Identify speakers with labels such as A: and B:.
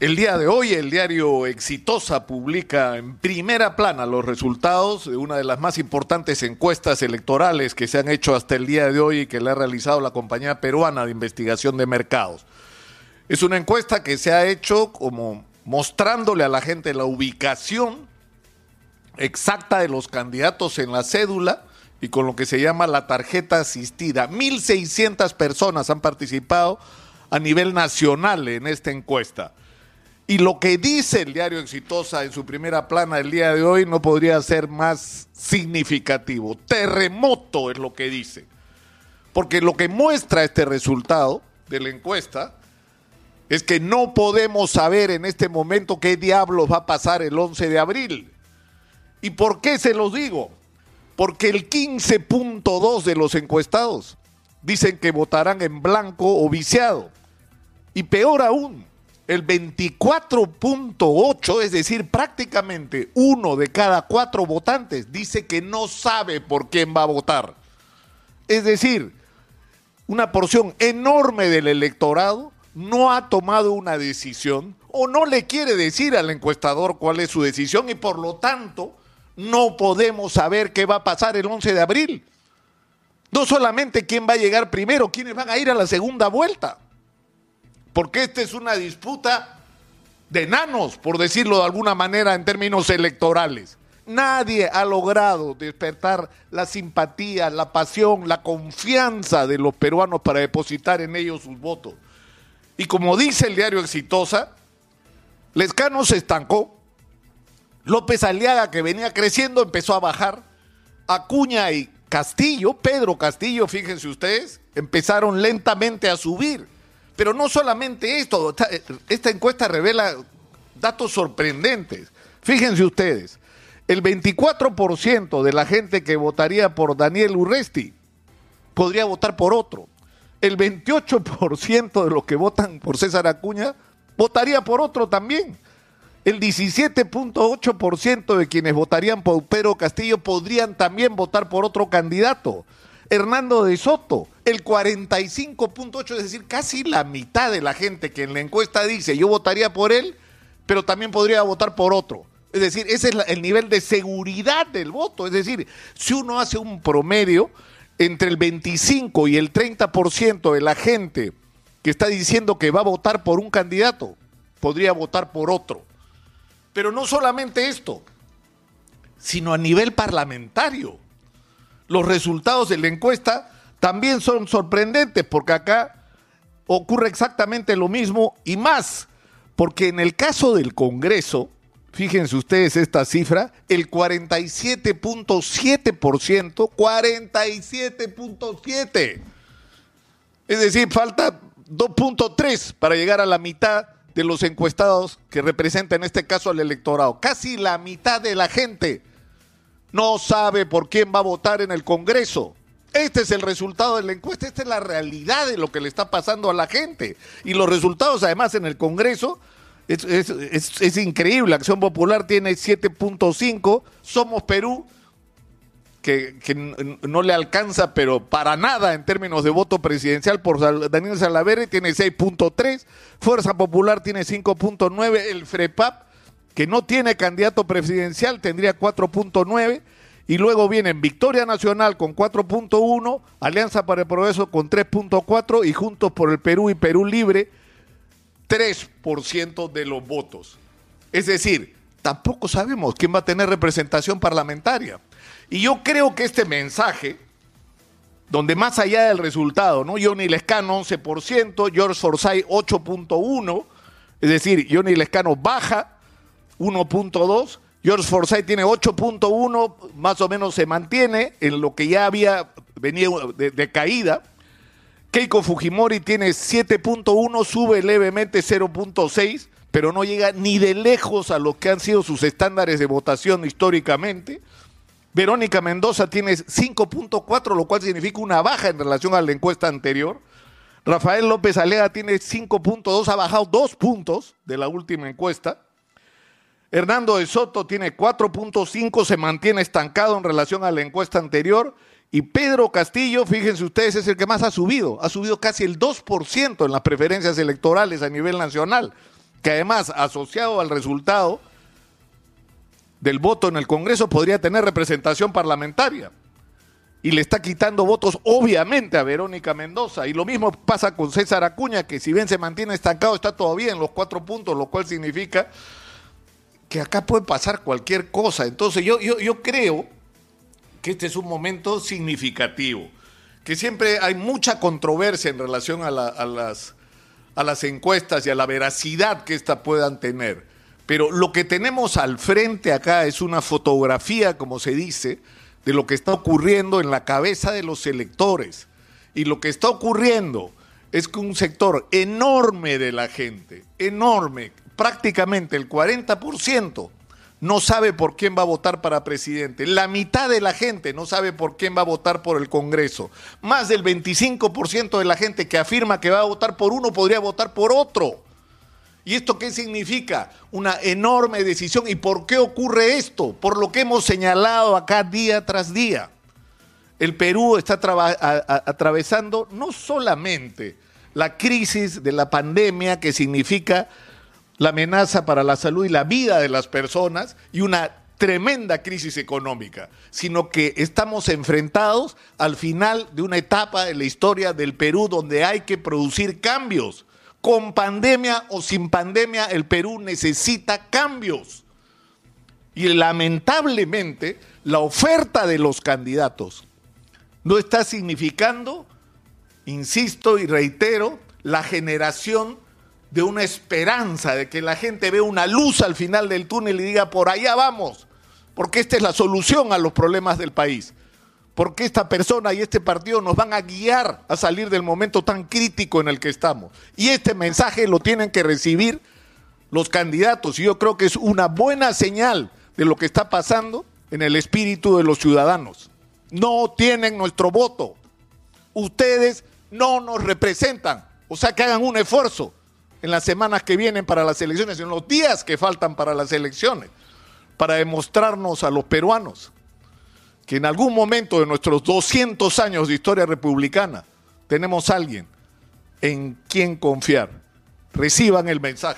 A: El día de hoy el diario Exitosa publica en primera plana los resultados de una de las más importantes encuestas electorales que se han hecho hasta el día de hoy y que le ha realizado la compañía peruana de investigación de mercados. Es una encuesta que se ha hecho como mostrándole a la gente la ubicación exacta de los candidatos en la cédula y con lo que se llama la tarjeta asistida. 1.600 personas han participado a nivel nacional en esta encuesta. Y lo que dice el diario Exitosa en su primera plana el día de hoy no podría ser más significativo. Terremoto es lo que dice. Porque lo que muestra este resultado de la encuesta es que no podemos saber en este momento qué diablos va a pasar el 11 de abril. ¿Y por qué se los digo? Porque el 15.2 de los encuestados dicen que votarán en blanco o viciado. Y peor aún, el 24.8, es decir, prácticamente uno de cada cuatro votantes dice que no sabe por quién va a votar. Es decir, una porción enorme del electorado no ha tomado una decisión o no le quiere decir al encuestador cuál es su decisión y por lo tanto no podemos saber qué va a pasar el 11 de abril. No solamente quién va a llegar primero, quiénes van a ir a la segunda vuelta porque esta es una disputa de enanos, por decirlo de alguna manera en términos electorales. Nadie ha logrado despertar la simpatía, la pasión, la confianza de los peruanos para depositar en ellos sus votos. Y como dice el diario Exitosa, Lescano se estancó, López Aliaga, que venía creciendo, empezó a bajar, Acuña y Castillo, Pedro Castillo, fíjense ustedes, empezaron lentamente a subir. Pero no solamente esto, esta encuesta revela datos sorprendentes. Fíjense ustedes, el 24% de la gente que votaría por Daniel Urresti podría votar por otro. El 28% de los que votan por César Acuña votaría por otro también. El 17.8% de quienes votarían por Pedro Castillo podrían también votar por otro candidato. Hernando de Soto, el 45.8, es decir, casi la mitad de la gente que en la encuesta dice yo votaría por él, pero también podría votar por otro. Es decir, ese es el nivel de seguridad del voto. Es decir, si uno hace un promedio entre el 25 y el 30% de la gente que está diciendo que va a votar por un candidato, podría votar por otro. Pero no solamente esto, sino a nivel parlamentario los resultados de la encuesta también son sorprendentes porque acá ocurre exactamente lo mismo y más, porque en el caso del Congreso, fíjense ustedes esta cifra, el 47.7%, 47.7%. Es decir, falta 2.3 para llegar a la mitad de los encuestados que representan en este caso al electorado. Casi la mitad de la gente no sabe por quién va a votar en el Congreso. Este es el resultado de la encuesta, esta es la realidad de lo que le está pasando a la gente. Y los resultados además en el Congreso es, increíble. Acción Popular tiene 7.5, Somos Perú, que, no le alcanza, pero para nada en términos de voto presidencial por Daniel Salaverri, tiene 6.3, Fuerza Popular tiene 5.9, el FREPAP que no tiene candidato presidencial, tendría 4.9. Y luego vienen Victoria Nacional con 4.1, Alianza para el Progreso con 3.4 y Juntos por el Perú y Perú Libre 3% de los votos. Es decir, tampoco sabemos quién va a tener representación parlamentaria. Y yo creo que este mensaje, donde más allá del resultado, ¿no? Johnny Lescano 11%, George Forsyth 8.1, es decir, Johnny Lescano baja 1.2. George Forsyth tiene 8.1, más o menos se mantiene en lo que ya había venido de, caída. Keiko Fujimori tiene 7.1, sube levemente 0.6, pero no llega ni de lejos a lo que han sido sus estándares de votación históricamente. Verónica Mendoza tiene 5.4, lo cual significa una baja en relación a la encuesta anterior. Rafael López Alea tiene 5.2, ha bajado dos puntos de la última encuesta. Hernando de Soto tiene 4.5, se mantiene estancado en relación a la encuesta anterior. Y Pedro Castillo, fíjense ustedes, es el que más ha subido. Ha subido casi el 2% en las preferencias electorales a nivel nacional. que además asociado al resultado del voto en el Congreso podría tener representación parlamentaria. Y le está quitando votos obviamente a Verónica Mendoza. Y lo mismo pasa con César Acuña, que si bien se mantiene estancado, está todavía en los cuatro puntos, lo cual significa que acá puede pasar cualquier cosa. Entonces yo, yo, yo creo que este es un momento significativo, que siempre hay mucha controversia en relación a, la, a las, a las encuestas y a la veracidad que éstas puedan tener. Pero lo que tenemos al frente acá es una fotografía, como se dice, de lo que está ocurriendo en la cabeza de los electores. Y lo que está ocurriendo es que un sector enorme de la gente, enorme, prácticamente el 40%, no sabe por quién va a votar para presidente. La mitad de la gente no sabe por quién va a votar por el Congreso. Más del 25% de la gente que afirma que va a votar por uno podría votar por otro. ¿Y esto qué significa? Una enorme decisión. ¿Y por qué ocurre esto? Por lo que hemos señalado acá día tras día. El Perú está atravesando no solamente la crisis de la pandemia que significa la amenaza para la salud y la vida de las personas y una tremenda crisis económica, sino que estamos enfrentados al final de una etapa de la historia del Perú donde hay que producir cambios con pandemia o sin pandemia, el Perú necesita cambios. Y lamentablemente, la oferta de los candidatos no está significando, insisto y reitero, la generación de una esperanza, de que la gente vea una luz al final del túnel y diga, por allá vamos, porque esta es la solución a los problemas del país porque esta persona y este partido nos van a guiar a salir del momento tan crítico en el que estamos. Y este mensaje lo tienen que recibir los candidatos y yo creo que es una buena señal de lo que está pasando en el espíritu de los ciudadanos. No tienen nuestro voto. Ustedes no nos representan. O sea que hagan un esfuerzo en las semanas que vienen para las elecciones, en los días que faltan para las elecciones, para demostrarnos a los peruanos que en algún momento de nuestros 200 años de historia republicana tenemos alguien en quien confiar. Reciban el mensaje.